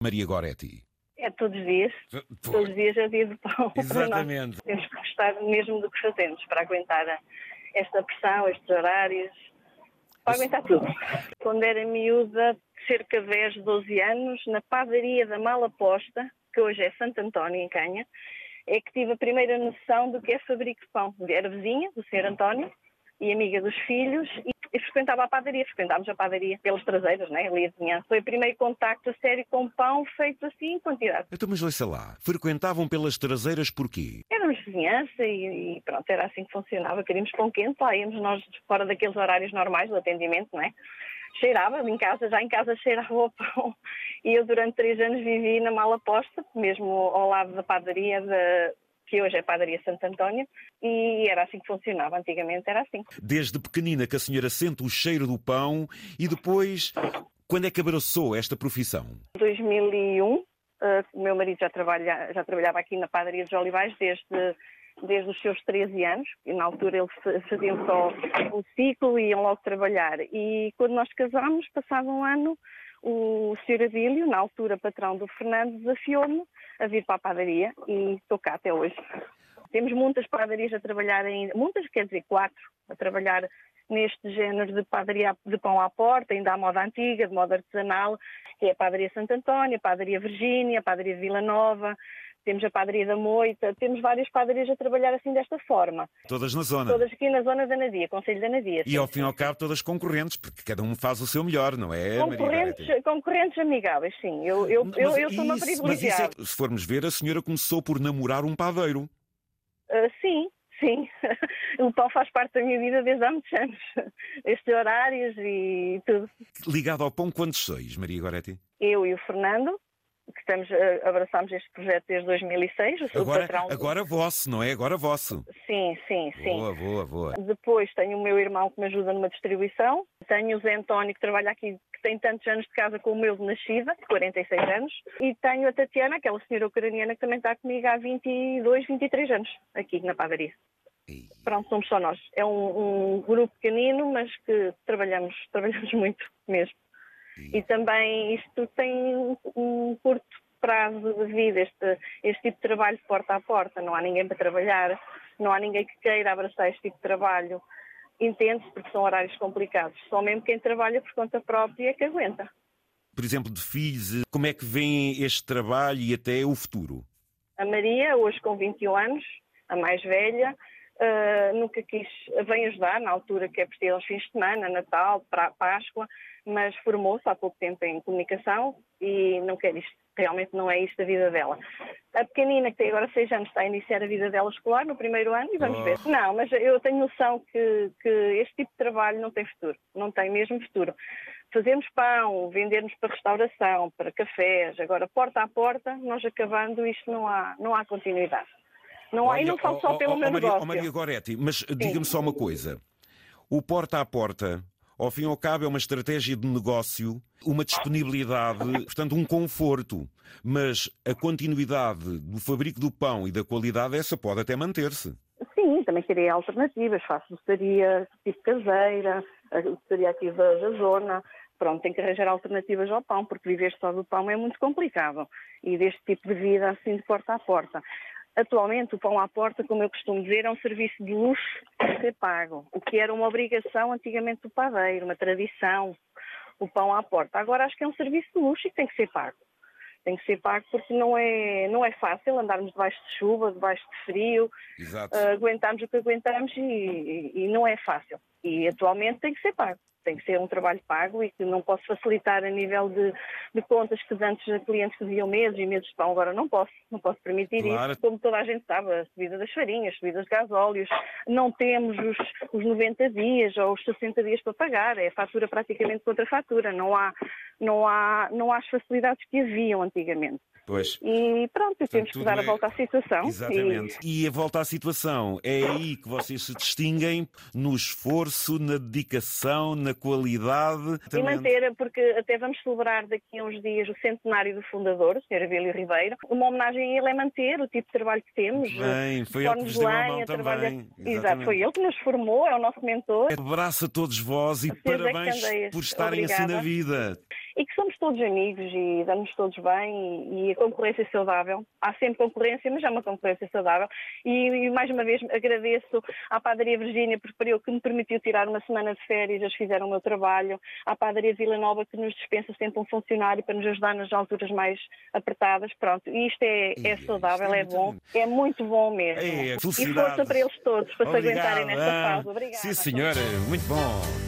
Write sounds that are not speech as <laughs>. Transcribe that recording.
Maria Goretti? É todos os dias. Todos os dias é dia de pão. <laughs> Exatamente. Temos que gostar mesmo do que fazemos para aguentar esta pressão, estes horários, para aguentar tudo. Quando era miúda, cerca de 10, 12 anos, na padaria da Malaposta, que hoje é Santo António, em Canha, é que tive a primeira noção do que é fabrico de pão. Era vizinha do Sr. António e amiga dos filhos e, frequentava a padaria, frequentámos a padaria pelas traseiras, né? ali de manhã. Foi o primeiro contacto a sério com pão feito assim em quantidade. Então, mas ouça lá, frequentavam pelas traseiras porquê? Éramos vizinhança e, e, pronto, era assim que funcionava. Queríamos pão quente, lá íamos nós fora daqueles horários normais do atendimento, não é? Cheirava em casa, já em casa cheirava o pão. E eu durante três anos vivi na mala posta, mesmo ao lado da padaria da que hoje é Padaria Santo António, e era assim que funcionava. Antigamente era assim. Desde pequenina que a senhora sente o cheiro do pão e depois, quando é que abraçou esta profissão? 2001, uh, o meu marido já, trabalha, já trabalhava aqui na Padaria dos Olivais desde desde os seus 13 anos, e na altura eles faziam só um ciclo e iam logo trabalhar. E quando nós casámos, passado um ano, o Sr. Adílio, na altura patrão do Fernando, desafiou-me a vir para a padaria e estou cá até hoje. Temos muitas padarias a trabalhar ainda, muitas, quer dizer, quatro, a trabalhar neste género de padaria de pão à porta, ainda à moda antiga, de moda artesanal, que é a Padaria Santo António, a Padaria Virgínia, a Padaria Vila Nova, temos a Padaria da Moita, temos várias padarias a trabalhar assim desta forma. Todas na zona? Todas aqui na zona da Nadia, Conselho da Nadia. E ao fim e ao cabo todas concorrentes, porque cada um faz o seu melhor, não é, Concorrentes, concorrentes amigáveis, sim. Eu, eu, eu, eu sou uma privilegiada. É, se formos ver, a senhora começou por namorar um padeiro. Uh, sim, Sim, <laughs> o pão faz parte da minha vida desde há muitos anos. <laughs> Estes horários e tudo. Ligado ao pão, quantos sois, Maria Goretti? Eu e o Fernando, que estamos, eh, abraçamos este projeto desde 2006. agora, patrão... agora vosso, não é? Agora vosso. Sim, sim, sim. Boa, boa, boa. Depois tenho o meu irmão que me ajuda numa distribuição. Tenho o Zé António que trabalha aqui, que tem tantos anos de casa como eu de nascida, 46 anos. E tenho a Tatiana, aquela senhora ucraniana que também está comigo há 22, 23 anos, aqui na padaria. E... Pronto, somos só nós. É um, um grupo pequenino, mas que trabalhamos, <laughs> trabalhamos muito mesmo. E também isto tem um curto prazo de vida, este, este tipo de trabalho porta a porta. Não há ninguém para trabalhar, não há ninguém que queira abraçar este tipo de trabalho. Entende-se porque são horários complicados. Só mesmo quem trabalha por conta própria é que aguenta. Por exemplo, de filhos, como é que vem este trabalho e até o futuro? A Maria, hoje com 21 anos, a mais velha, uh, nunca quis, vem ajudar na altura que é preciso aos fins de semana, Natal, Páscoa, mas formou-se há pouco tempo em comunicação e não quer isto. Realmente não é isto a vida dela. A pequenina, que tem agora seis anos, está a iniciar a vida dela escolar no primeiro ano e vamos oh. ver. Não, mas eu tenho noção que, que este tipo de trabalho não tem futuro. Não tem mesmo futuro. Fazermos pão, vendermos para restauração, para cafés, agora porta a porta, nós acabando isto não há, não há continuidade. Não há, e não falo só pelo meu Maria, negócio. Maria Goretti, mas diga-me só uma coisa. O porta a porta ao fim e ao cabo, é uma estratégia de negócio, uma disponibilidade, portanto, um conforto. Mas a continuidade do fabrico do pão e da qualidade, essa pode até manter-se. Sim, também queria alternativas. Faço doçaria tipo caseira, a doçaria aqui da, da zona. Pronto, tem que arranjar alternativas ao pão, porque viver só do pão é muito complicado. E deste tipo de vida, assim, de porta a porta. Atualmente, o pão à porta, como eu costumo dizer, é um serviço de luxo a ser pago, o que era uma obrigação antigamente do padeiro, uma tradição, o pão à porta. Agora acho que é um serviço de luxo e tem que ser pago. Tem que ser pago porque não é, não é fácil andarmos debaixo de chuva, debaixo de frio, uh, aguentarmos o que aguentamos e, e, e não é fácil. E atualmente tem que ser pago tem que ser um trabalho pago e que não posso facilitar a nível de, de contas que antes a clientes que deviam meses e meses de pão, agora não posso, não posso permitir claro. isso. Como toda a gente sabe, a subida das farinhas, a subida dos gasóleos, não temos os, os 90 dias ou os 60 dias para pagar, é fatura praticamente contra fatura, não há, não há, não há as facilidades que haviam antigamente. Pois. E pronto, temos que dar é... a volta à situação. Exatamente. E... e... a volta à situação é aí que vocês se distinguem no esforço, na dedicação, na qualidade. E manter, porque até vamos celebrar daqui a uns dias o centenário do fundador, o Sr. Abílio Ribeiro. Uma homenagem a ele é manter o tipo de trabalho que temos. Bem, foi ele que nos deu a mão também. Exato, foi ele que nos formou, é o nosso mentor. Abraço a todos vós e parabéns por estarem Obrigada. assim na vida. E que somos todos amigos e damos todos bem e, e a concorrência é saudável. Há sempre concorrência, mas é uma concorrência saudável. E, e mais uma vez agradeço à Padaria Virgínia por que me permitiu tirar uma semana de férias, eles fizeram o meu trabalho, à Padaria Vila Nova que nos dispensa sempre um funcionário para nos ajudar nas alturas mais apertadas. Pronto, e isto é, é saudável, é, é bom, é muito bom mesmo. É, e força para eles todos, para Obrigado. se aguentarem nesta fase. Obrigada. Sim, senhora, muito bom.